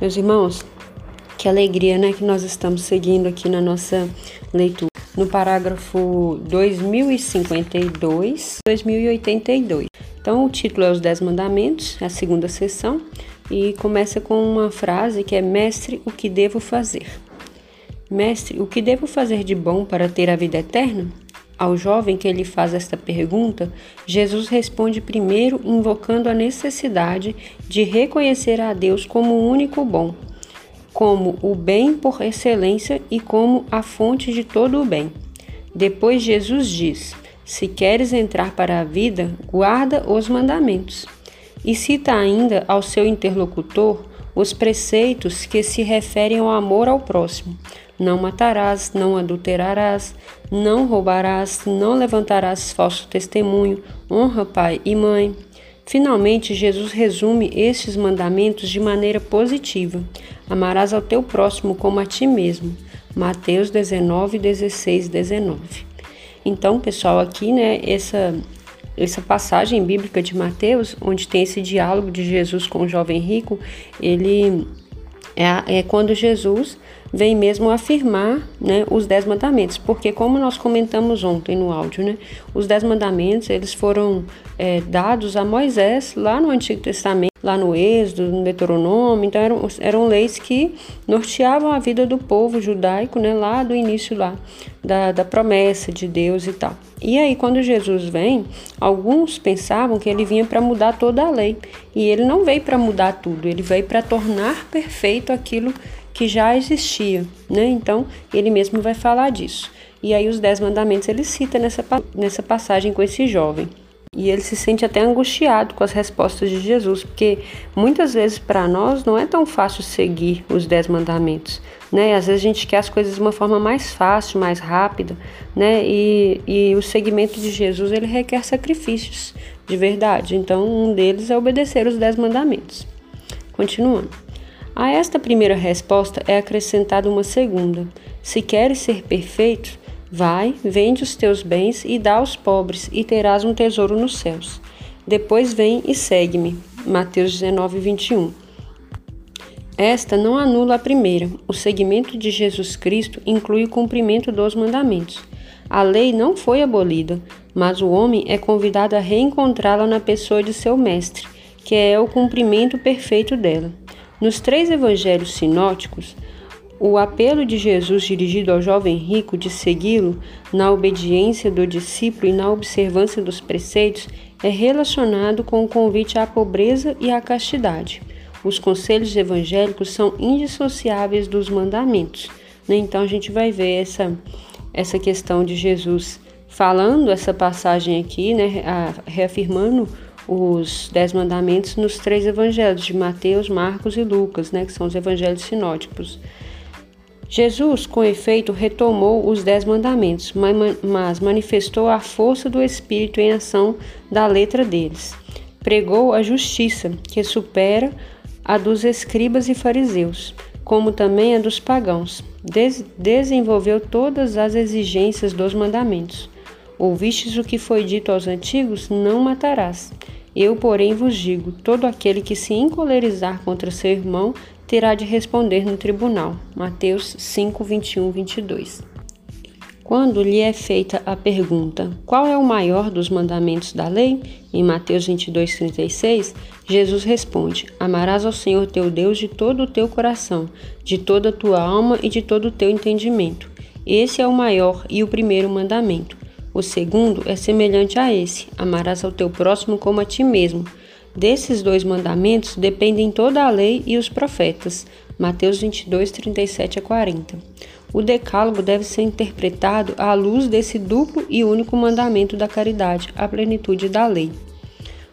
Meus irmãos, que alegria, né, que nós estamos seguindo aqui na nossa leitura. No parágrafo 2052, 2082. Então, o título é Os Dez Mandamentos, é a segunda sessão, e começa com uma frase que é: Mestre, o que devo fazer? Mestre, o que devo fazer de bom para ter a vida eterna? Ao jovem que lhe faz esta pergunta, Jesus responde primeiro invocando a necessidade de reconhecer a Deus como o único bom, como o bem por excelência e como a fonte de todo o bem. Depois Jesus diz: Se queres entrar para a vida, guarda os mandamentos. E cita ainda ao seu interlocutor os preceitos que se referem ao amor ao próximo, não matarás, não adulterarás, não roubarás, não levantarás falso testemunho, honra pai e mãe. Finalmente, Jesus resume estes mandamentos de maneira positiva. Amarás ao teu próximo como a ti mesmo. Mateus 19, 16, 19. Então, pessoal, aqui, né, essa, essa passagem bíblica de Mateus, onde tem esse diálogo de Jesus com o jovem rico, ele é, é quando Jesus vem mesmo afirmar né, os dez mandamentos, porque como nós comentamos ontem no áudio, né, os dez mandamentos eles foram é, dados a Moisés lá no Antigo Testamento, lá no Êxodo, no Deuteronômio, então eram, eram leis que norteavam a vida do povo judaico, né, lá do início lá da, da promessa de Deus e tal. E aí quando Jesus vem, alguns pensavam que ele vinha para mudar toda a lei, e ele não veio para mudar tudo, ele veio para tornar perfeito aquilo que já existia, né? Então, ele mesmo vai falar disso. E aí os dez mandamentos ele cita nessa, nessa passagem com esse jovem. E ele se sente até angustiado com as respostas de Jesus, porque muitas vezes para nós não é tão fácil seguir os dez mandamentos, né? Às vezes a gente quer as coisas de uma forma mais fácil, mais rápida, né? E, e o seguimento de Jesus ele requer sacrifícios de verdade. Então um deles é obedecer os dez mandamentos. Continuando. A esta primeira resposta é acrescentada uma segunda: Se queres ser perfeito, vai, vende os teus bens e dá aos pobres, e terás um tesouro nos céus. Depois vem e segue-me. Mateus 19, 21. Esta não anula a primeira. O seguimento de Jesus Cristo inclui o cumprimento dos mandamentos. A lei não foi abolida, mas o homem é convidado a reencontrá-la na pessoa de seu mestre, que é o cumprimento perfeito dela. Nos três evangelhos sinóticos, o apelo de Jesus dirigido ao jovem rico de segui-lo na obediência do discípulo e na observância dos preceitos é relacionado com o convite à pobreza e à castidade. Os conselhos evangélicos são indissociáveis dos mandamentos. Né? Então a gente vai ver essa, essa questão de Jesus falando essa passagem aqui, né? reafirmando os Dez Mandamentos nos três evangelhos de Mateus, Marcos e Lucas, né, que são os evangelhos sinóticos. Jesus, com efeito, retomou os Dez Mandamentos, mas manifestou a força do Espírito em ação da letra deles. Pregou a justiça, que supera a dos escribas e fariseus, como também a dos pagãos. Des desenvolveu todas as exigências dos mandamentos. Ouvistes o que foi dito aos antigos: não matarás. Eu, porém, vos digo: todo aquele que se encolerizar contra seu irmão terá de responder no tribunal. Mateus 5, 21, 22. Quando lhe é feita a pergunta: qual é o maior dos mandamentos da lei? Em Mateus 22, 36, Jesus responde: Amarás ao Senhor teu Deus de todo o teu coração, de toda a tua alma e de todo o teu entendimento. Esse é o maior e o primeiro mandamento. O segundo é semelhante a esse: amarás ao teu próximo como a ti mesmo. Desses dois mandamentos dependem toda a lei e os profetas. Mateus 22, 37 a 40. O decálogo deve ser interpretado à luz desse duplo e único mandamento da caridade, a plenitude da lei.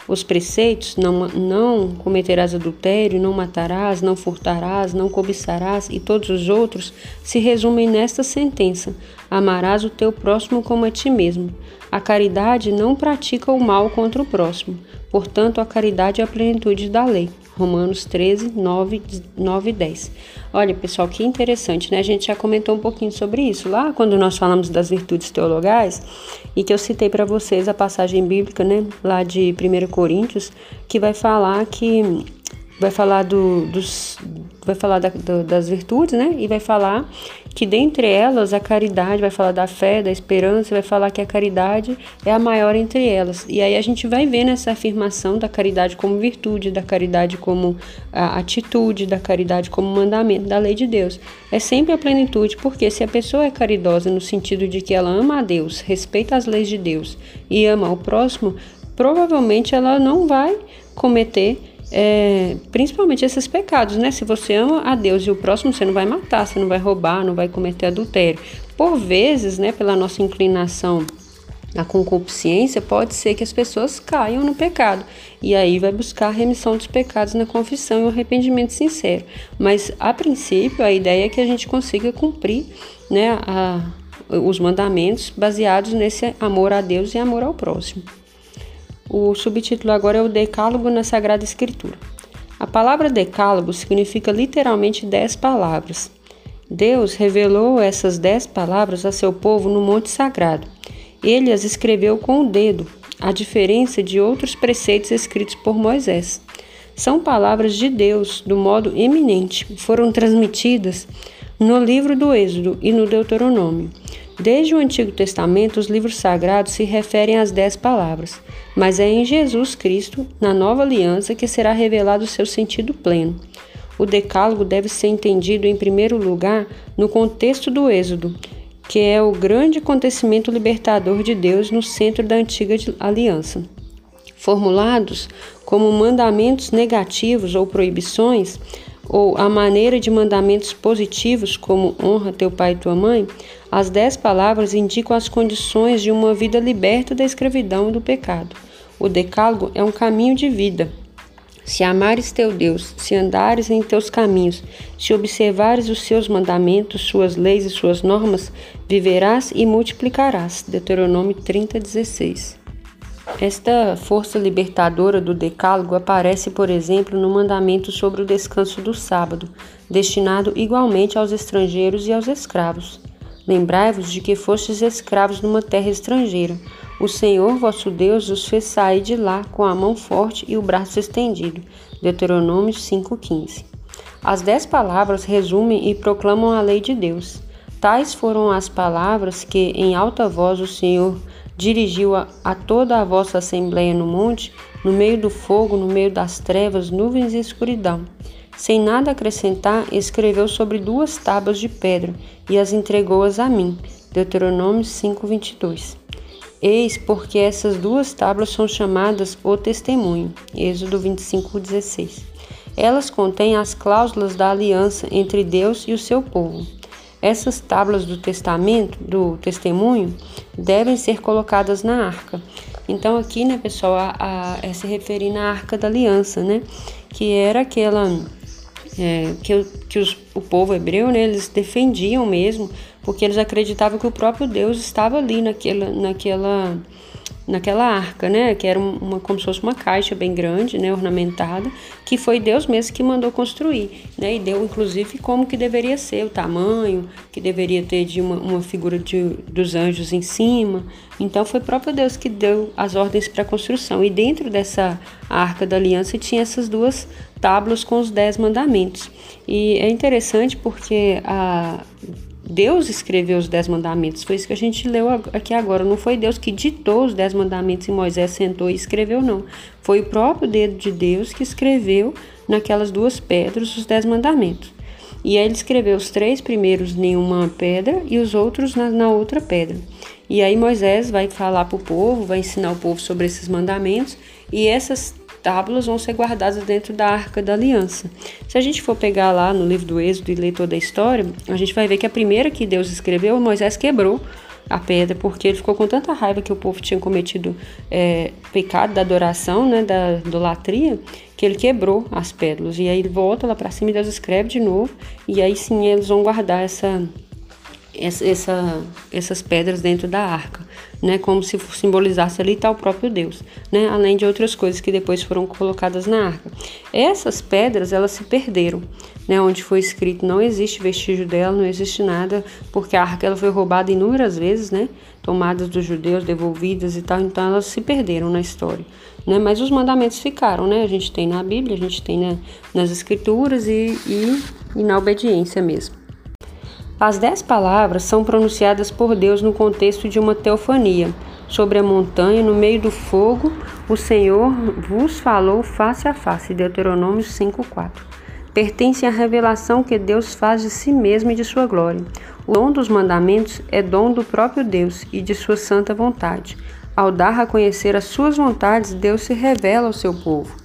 Os preceitos, não, não cometerás adultério, não matarás, não furtarás, não cobiçarás e todos os outros, se resumem nesta sentença: amarás o teu próximo como a ti mesmo. A caridade não pratica o mal contra o próximo, portanto, a caridade é a plenitude da lei. Romanos 13, 9, 9 e 10. Olha, pessoal, que interessante, né? A gente já comentou um pouquinho sobre isso lá quando nós falamos das virtudes teologais e que eu citei para vocês a passagem bíblica, né, lá de 1 Coríntios, que vai falar que vai falar do, dos vai falar da, do, das virtudes, né? E vai falar que dentre elas a caridade, vai falar da fé, da esperança, vai falar que a caridade é a maior entre elas. E aí a gente vai ver nessa afirmação da caridade como virtude, da caridade como atitude, da caridade como mandamento da lei de Deus. É sempre a plenitude, porque se a pessoa é caridosa no sentido de que ela ama a Deus, respeita as leis de Deus e ama o próximo, provavelmente ela não vai cometer é, principalmente esses pecados, né? Se você ama a Deus e o próximo, você não vai matar, você não vai roubar, não vai cometer adultério. Por vezes, né, pela nossa inclinação à concupiscência, pode ser que as pessoas caiam no pecado. E aí vai buscar a remissão dos pecados na confissão e o arrependimento sincero. Mas, a princípio, a ideia é que a gente consiga cumprir né, a, os mandamentos baseados nesse amor a Deus e amor ao próximo. O subtítulo agora é o Decálogo na Sagrada Escritura. A palavra decálogo significa literalmente dez palavras. Deus revelou essas dez palavras a seu povo no Monte Sagrado. Ele as escreveu com o dedo, a diferença de outros preceitos escritos por Moisés. São palavras de Deus, do modo eminente, foram transmitidas no livro do Êxodo e no Deuteronômio. Desde o Antigo Testamento, os livros sagrados se referem às dez palavras, mas é em Jesus Cristo, na nova aliança, que será revelado o seu sentido pleno. O Decálogo deve ser entendido, em primeiro lugar, no contexto do Êxodo, que é o grande acontecimento libertador de Deus no centro da antiga aliança. Formulados como mandamentos negativos ou proibições, ou a maneira de mandamentos positivos, como honra teu pai e tua mãe, as dez palavras indicam as condições de uma vida liberta da escravidão e do pecado. O decálogo é um caminho de vida. Se amares teu Deus, se andares em teus caminhos, se observares os seus mandamentos, suas leis e suas normas, viverás e multiplicarás. Deuteronômio 30, 16. Esta força libertadora do Decálogo aparece, por exemplo, no mandamento sobre o descanso do sábado, destinado igualmente aos estrangeiros e aos escravos. Lembrai-vos de que fostes escravos numa terra estrangeira. O Senhor vosso Deus os fez sair de lá com a mão forte e o braço estendido. Deuteronômio 5,15. As dez palavras resumem e proclamam a lei de Deus. Tais foram as palavras que, em alta voz, o Senhor dirigiu a, a toda a vossa assembleia no monte, no meio do fogo, no meio das trevas, nuvens e escuridão. Sem nada acrescentar, escreveu sobre duas tábuas de pedra e as entregou-as a mim. Deuteronômio 5:22. Eis porque essas duas tábuas são chamadas o testemunho. Êxodo 25:16. Elas contêm as cláusulas da aliança entre Deus e o seu povo. Essas tábuas do testamento, do testemunho, devem ser colocadas na arca. Então aqui, né, pessoal, a, a, é se referir na arca da aliança, né, que era aquela é, que, que os, o povo hebreu, né, eles defendiam mesmo, porque eles acreditavam que o próprio Deus estava ali naquela, naquela naquela arca, né, que era uma como se fosse uma caixa bem grande, né, ornamentada, que foi Deus mesmo que mandou construir, né, e deu inclusive como que deveria ser o tamanho, que deveria ter de uma, uma figura de, dos anjos em cima. Então foi próprio Deus que deu as ordens para a construção. E dentro dessa arca da aliança tinha essas duas tábuas com os dez mandamentos. E é interessante porque a Deus escreveu os dez mandamentos. Foi isso que a gente leu aqui agora. Não foi Deus que ditou os dez mandamentos e Moisés sentou e escreveu, não. Foi o próprio dedo de Deus que escreveu naquelas duas pedras os dez mandamentos. E aí ele escreveu os três primeiros em uma pedra e os outros na, na outra pedra. E aí Moisés vai falar para o povo, vai ensinar o povo sobre esses mandamentos. E essas tábuas vão ser guardadas dentro da Arca da Aliança. Se a gente for pegar lá no livro do Êxodo e ler toda a história, a gente vai ver que a primeira que Deus escreveu, Moisés quebrou a pedra, porque ele ficou com tanta raiva que o povo tinha cometido é, pecado da adoração, né, da idolatria, que ele quebrou as pérolas. E aí ele volta lá para cima e Deus escreve de novo, e aí sim eles vão guardar essa essa, essas pedras dentro da arca, né, como se simbolizasse ali tal próprio Deus, né, além de outras coisas que depois foram colocadas na arca. Essas pedras elas se perderam, né, onde foi escrito não existe vestígio dela, não existe nada, porque a arca ela foi roubada inúmeras vezes, né, tomadas dos judeus, devolvidas e tal, então elas se perderam na história. Né, mas os mandamentos ficaram, né? A gente tem na Bíblia, a gente tem né, nas Escrituras e, e, e na obediência mesmo. As dez palavras são pronunciadas por Deus no contexto de uma teofania. Sobre a montanha, no meio do fogo, o Senhor vos falou face a face. Deuteronômio 5,4. Pertence à revelação que Deus faz de si mesmo e de sua glória. O dom dos mandamentos é dom do próprio Deus e de sua santa vontade. Ao dar a conhecer as suas vontades, Deus se revela ao seu povo.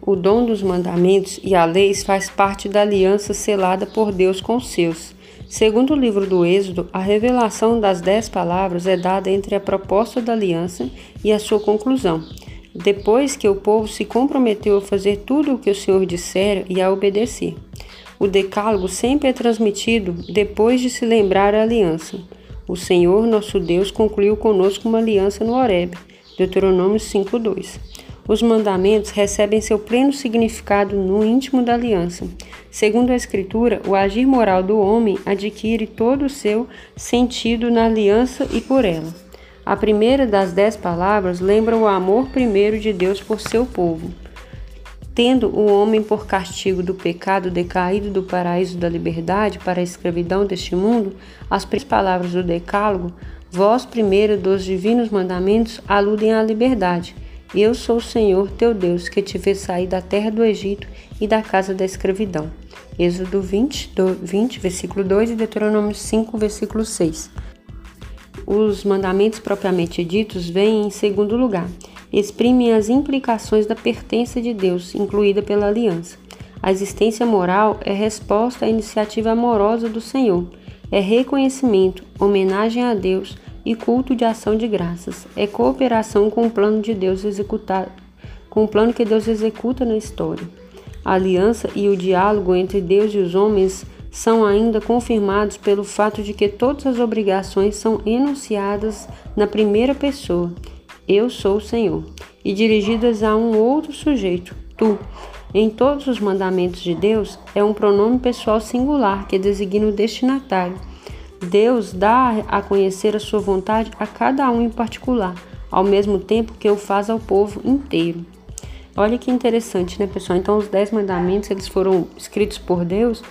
O dom dos mandamentos e a leis faz parte da aliança selada por Deus com os seus. Segundo o livro do Êxodo, a revelação das dez palavras é dada entre a proposta da aliança e a sua conclusão. Depois que o povo se comprometeu a fazer tudo o que o Senhor dissera e a obedecer. O decálogo sempre é transmitido depois de se lembrar a aliança. O Senhor, nosso Deus, concluiu conosco uma aliança no Horeb. Deuteronômio 5:2. Os mandamentos recebem seu pleno significado no íntimo da aliança. Segundo a Escritura, o agir moral do homem adquire todo o seu sentido na aliança e por ela. A primeira das dez palavras lembra o amor primeiro de Deus por seu povo. Tendo o homem por castigo do pecado decaído do paraíso da liberdade para a escravidão deste mundo, as palavras do Decálogo, vós primeiro dos divinos mandamentos, aludem à liberdade eu sou o Senhor teu Deus, que te fez sair da terra do Egito e da casa da escravidão. Êxodo 20, 20 versículo 2 e Deuteronômio 5, versículo 6. Os mandamentos propriamente ditos vêm em segundo lugar. Exprimem as implicações da pertença de Deus, incluída pela aliança. A existência moral é resposta à iniciativa amorosa do Senhor. É reconhecimento, homenagem a Deus, e culto de ação de graças. É cooperação com o plano de Deus executado, com o plano que Deus executa na história. A aliança e o diálogo entre Deus e os homens são ainda confirmados pelo fato de que todas as obrigações são enunciadas na primeira pessoa, eu sou o Senhor, e dirigidas a um outro sujeito, tu. Em todos os mandamentos de Deus, é um pronome pessoal singular que designa o destinatário Deus dá a conhecer a sua vontade a cada um em particular, ao mesmo tempo que o faz ao povo inteiro. Olha que interessante, né, pessoal? Então, os dez mandamentos eles foram escritos por Deus.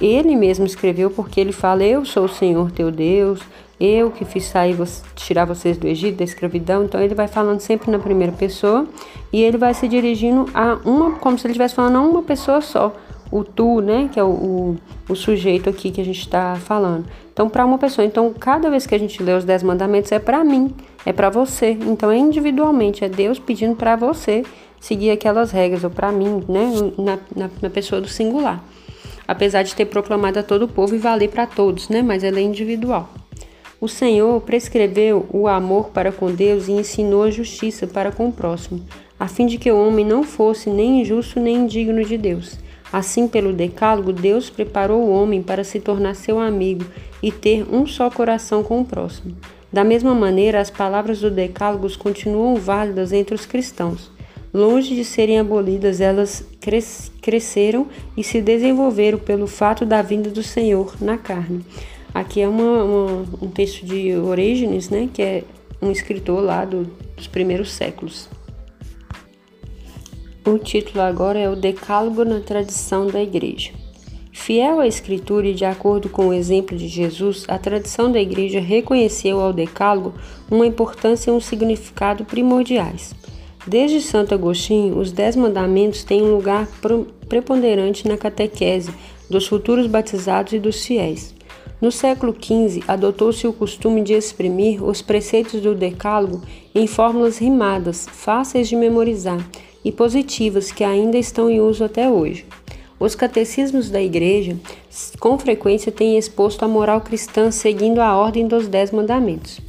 Ele mesmo escreveu porque ele fala: Eu sou o Senhor teu Deus, eu que fiz sair, tirar vocês do Egito, da escravidão. Então, ele vai falando sempre na primeira pessoa e ele vai se dirigindo a uma, como se ele estivesse falando a uma pessoa só o tu, né, que é o, o, o sujeito aqui que a gente está falando. Então, para uma pessoa, então cada vez que a gente lê os dez mandamentos é para mim, é para você. Então, é individualmente, é Deus pedindo para você seguir aquelas regras, ou para mim, né, na, na, na, pessoa do singular. Apesar de ter proclamado a todo o povo e valer para todos, né, mas ela é individual. O Senhor prescreveu o amor para com Deus e ensinou a justiça para com o próximo, a fim de que o homem não fosse nem injusto nem indigno de Deus. Assim, pelo Decálogo, Deus preparou o homem para se tornar seu amigo e ter um só coração com o próximo. Da mesma maneira, as palavras do Decálogo continuam válidas entre os cristãos. Longe de serem abolidas, elas cres cresceram e se desenvolveram pelo fato da vinda do Senhor na carne. Aqui é uma, uma, um texto de Orígenes, né, que é um escritor lá do, dos primeiros séculos. O título agora é o Decálogo na tradição da Igreja. Fiel à Escritura e de acordo com o exemplo de Jesus, a tradição da Igreja reconheceu ao Decálogo uma importância e um significado primordiais. Desde Santo Agostinho, os Dez Mandamentos têm um lugar preponderante na catequese dos futuros batizados e dos fiéis. No século XV, adotou-se o costume de exprimir os preceitos do Decálogo em fórmulas rimadas, fáceis de memorizar e positivas que ainda estão em uso até hoje. Os catecismos da Igreja com frequência têm exposto a moral cristã seguindo a ordem dos Dez Mandamentos.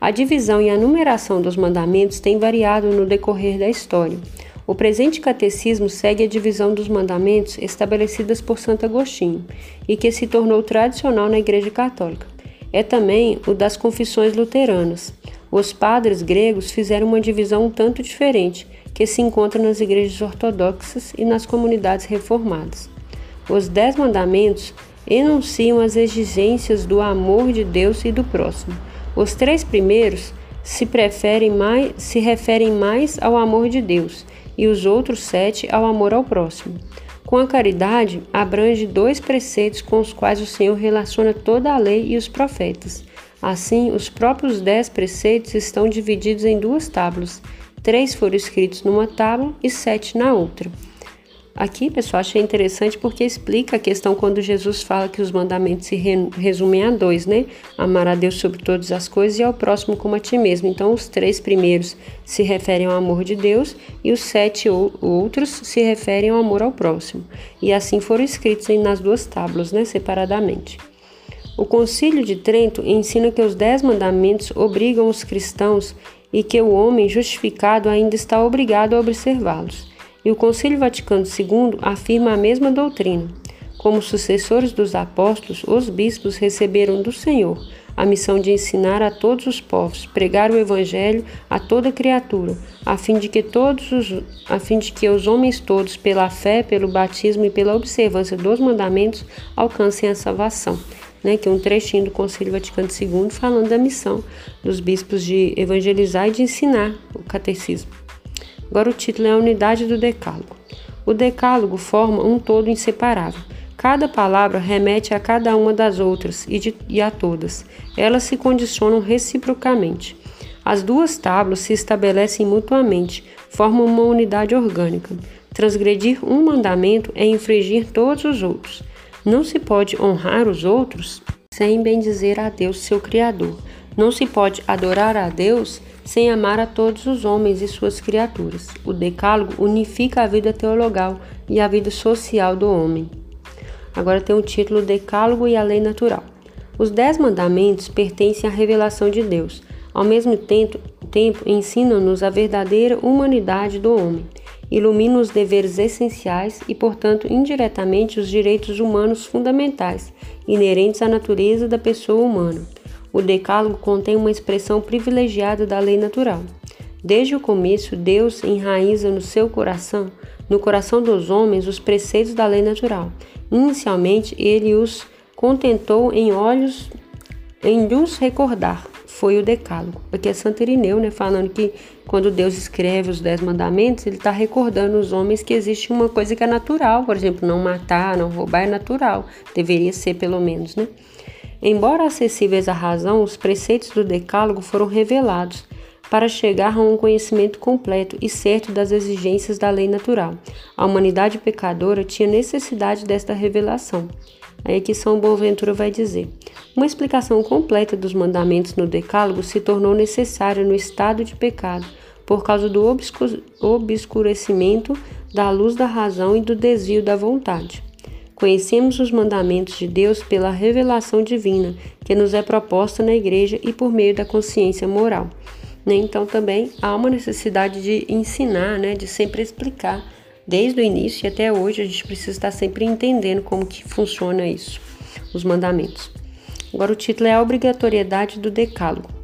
A divisão e a numeração dos mandamentos tem variado no decorrer da história. O presente catecismo segue a divisão dos mandamentos estabelecidas por Santo Agostinho e que se tornou tradicional na Igreja Católica. É também o das confissões luteranas. Os padres gregos fizeram uma divisão um tanto diferente, que se encontra nas igrejas ortodoxas e nas comunidades reformadas. Os Dez Mandamentos enunciam as exigências do amor de Deus e do próximo. Os três primeiros se, mais, se referem mais ao amor de Deus e os outros sete ao amor ao próximo. Com a caridade, abrange dois preceitos com os quais o Senhor relaciona toda a lei e os profetas. Assim, os próprios dez preceitos estão divididos em duas tábuas. Três foram escritos numa tábua e sete na outra. Aqui, pessoal, achei interessante porque explica a questão quando Jesus fala que os mandamentos se resumem a dois, né? Amar a Deus sobre todas as coisas e ao próximo como a ti mesmo. Então, os três primeiros se referem ao amor de Deus e os sete outros se referem ao amor ao próximo. E assim foram escritos nas duas tábuas, né? Separadamente. O Concílio de Trento ensina que os dez mandamentos obrigam os cristãos e que o homem justificado ainda está obrigado a observá-los e o Concílio Vaticano II afirma a mesma doutrina. Como sucessores dos apóstolos, os bispos receberam do Senhor a missão de ensinar a todos os povos, pregar o evangelho a toda criatura, a fim de que todos os, a fim de que os homens todos, pela fé, pelo batismo e pela observância dos mandamentos, alcancem a salvação. Né, que é um trechinho do Concílio Vaticano II falando da missão dos bispos de evangelizar e de ensinar o catecismo. Agora o título é a unidade do decálogo. O decálogo forma um todo inseparável. Cada palavra remete a cada uma das outras e, de, e a todas. Elas se condicionam reciprocamente. As duas tábuas se estabelecem mutuamente, formam uma unidade orgânica. Transgredir um mandamento é infringir todos os outros. Não se pode honrar os outros sem bendizer a Deus, seu Criador. Não se pode adorar a Deus sem amar a todos os homens e suas criaturas. O Decálogo unifica a vida teologal e a vida social do homem. Agora tem o título Decálogo e a Lei Natural. Os Dez Mandamentos pertencem à revelação de Deus. Ao mesmo tempo, tempo ensinam-nos a verdadeira humanidade do homem, iluminam os deveres essenciais e, portanto, indiretamente, os direitos humanos fundamentais, inerentes à natureza da pessoa humana o Decálogo contém uma expressão privilegiada da lei natural. Desde o começo, Deus enraiza no seu coração, no coração dos homens, os preceitos da lei natural. Inicialmente, ele os contentou em olhos em lhes recordar. Foi o Decálogo. Aqui é Santo Irineu, né, falando que quando Deus escreve os Dez Mandamentos, ele está recordando os homens que existe uma coisa que é natural, por exemplo, não matar, não roubar é natural, deveria ser pelo menos, né? Embora acessíveis à razão, os preceitos do Decálogo foram revelados para chegar a um conhecimento completo e certo das exigências da lei natural. A humanidade pecadora tinha necessidade desta revelação. Aí aqui São Boaventura vai dizer: uma explicação completa dos mandamentos no Decálogo se tornou necessária no estado de pecado por causa do obscurecimento da luz da razão e do desvio da vontade. Conhecemos os mandamentos de Deus pela revelação divina que nos é proposta na igreja e por meio da consciência moral. Né? Então também há uma necessidade de ensinar, né? de sempre explicar. Desde o início e até hoje a gente precisa estar sempre entendendo como que funciona isso, os mandamentos. Agora o título é a obrigatoriedade do decálogo.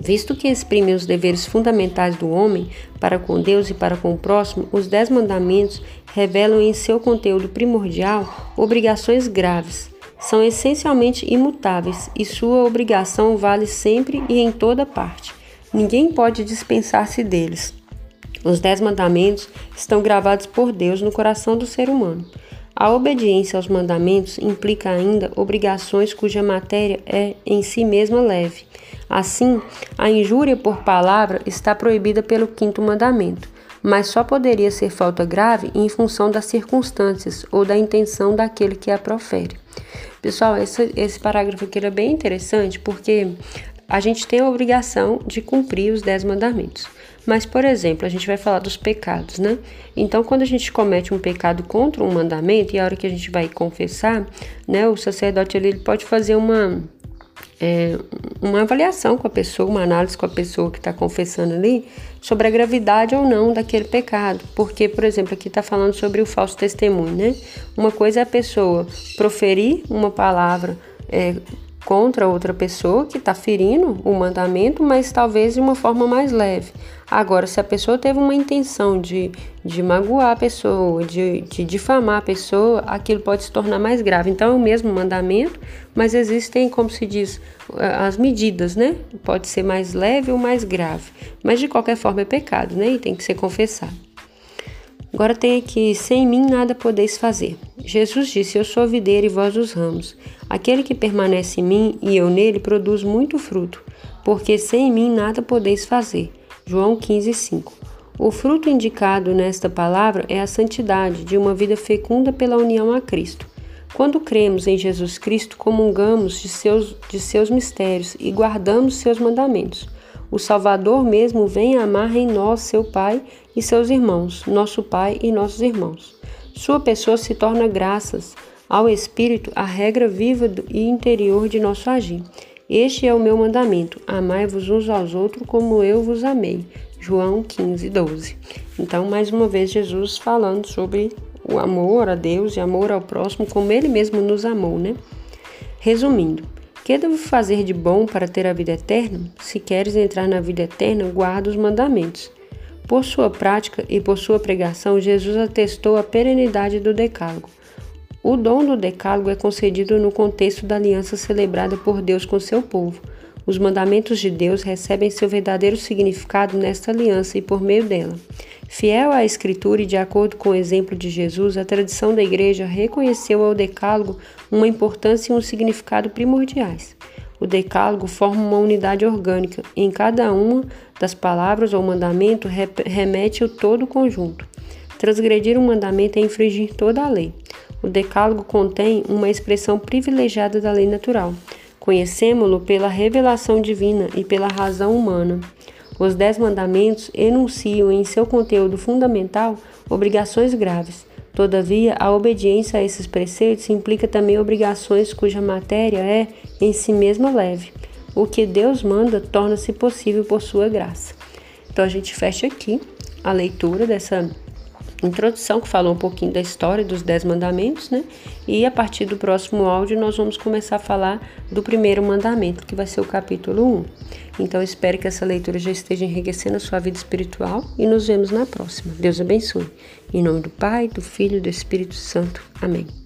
Visto que exprime os deveres fundamentais do homem para com Deus e para com o próximo, os Dez Mandamentos revelam em seu conteúdo primordial obrigações graves. São essencialmente imutáveis e sua obrigação vale sempre e em toda parte. Ninguém pode dispensar-se deles. Os Dez Mandamentos estão gravados por Deus no coração do ser humano. A obediência aos mandamentos implica ainda obrigações cuja matéria é em si mesma leve. Assim, a injúria por palavra está proibida pelo quinto mandamento, mas só poderia ser falta grave em função das circunstâncias ou da intenção daquele que a profere. Pessoal, esse, esse parágrafo aqui é bem interessante porque a gente tem a obrigação de cumprir os dez mandamentos. Mas, por exemplo, a gente vai falar dos pecados, né? Então, quando a gente comete um pecado contra um mandamento, e a hora que a gente vai confessar, né, o sacerdote ele pode fazer uma é, uma avaliação com a pessoa, uma análise com a pessoa que está confessando ali sobre a gravidade ou não daquele pecado. Porque, por exemplo, aqui está falando sobre o falso testemunho, né? Uma coisa é a pessoa proferir uma palavra é, contra outra pessoa que está ferindo o mandamento, mas talvez de uma forma mais leve. Agora, se a pessoa teve uma intenção de, de magoar a pessoa, de, de difamar a pessoa, aquilo pode se tornar mais grave. Então, é o mesmo mandamento, mas existem, como se diz, as medidas, né? Pode ser mais leve ou mais grave. Mas de qualquer forma é pecado, né? E tem que ser confessado. Agora tem aqui: sem mim nada podeis fazer. Jesus disse: Eu sou a videira e vós os ramos. Aquele que permanece em mim e eu nele produz muito fruto, porque sem mim nada podeis fazer. João 15, 5. O fruto indicado nesta palavra é a santidade de uma vida fecunda pela união a Cristo. Quando cremos em Jesus Cristo, comungamos de seus, de seus mistérios e guardamos seus mandamentos. O Salvador mesmo vem amar em nós, seu Pai e seus irmãos, nosso Pai e nossos irmãos. Sua pessoa se torna, graças ao Espírito, a regra viva e interior de nosso agir. Este é o meu mandamento: amai-vos uns aos outros como eu vos amei. João 15, 12. Então, mais uma vez, Jesus falando sobre o amor a Deus e amor ao próximo, como ele mesmo nos amou, né? Resumindo, que devo fazer de bom para ter a vida eterna? Se queres entrar na vida eterna, guarda os mandamentos. Por sua prática e por sua pregação, Jesus atestou a perenidade do Decálogo. O dom do Decálogo é concedido no contexto da aliança celebrada por Deus com seu povo. Os mandamentos de Deus recebem seu verdadeiro significado nesta aliança e por meio dela. Fiel à Escritura e de acordo com o exemplo de Jesus, a tradição da Igreja reconheceu ao Decálogo uma importância e um significado primordiais. O Decálogo forma uma unidade orgânica. Em cada uma das palavras ou mandamento remete o todo o conjunto. Transgredir um mandamento é infringir toda a lei. O Decálogo contém uma expressão privilegiada da lei natural. Conhecemos-lo pela revelação divina e pela razão humana. Os Dez Mandamentos enunciam em seu conteúdo fundamental obrigações graves. Todavia, a obediência a esses preceitos implica também obrigações cuja matéria é, em si mesma, leve. O que Deus manda torna-se possível por sua graça. Então, a gente fecha aqui a leitura dessa introdução que falou um pouquinho da história dos Dez Mandamentos, né? E a partir do próximo áudio nós vamos começar a falar do primeiro mandamento, que vai ser o capítulo 1. Então espero que essa leitura já esteja enriquecendo a sua vida espiritual e nos vemos na próxima. Deus abençoe. Em nome do Pai, do Filho e do Espírito Santo. Amém.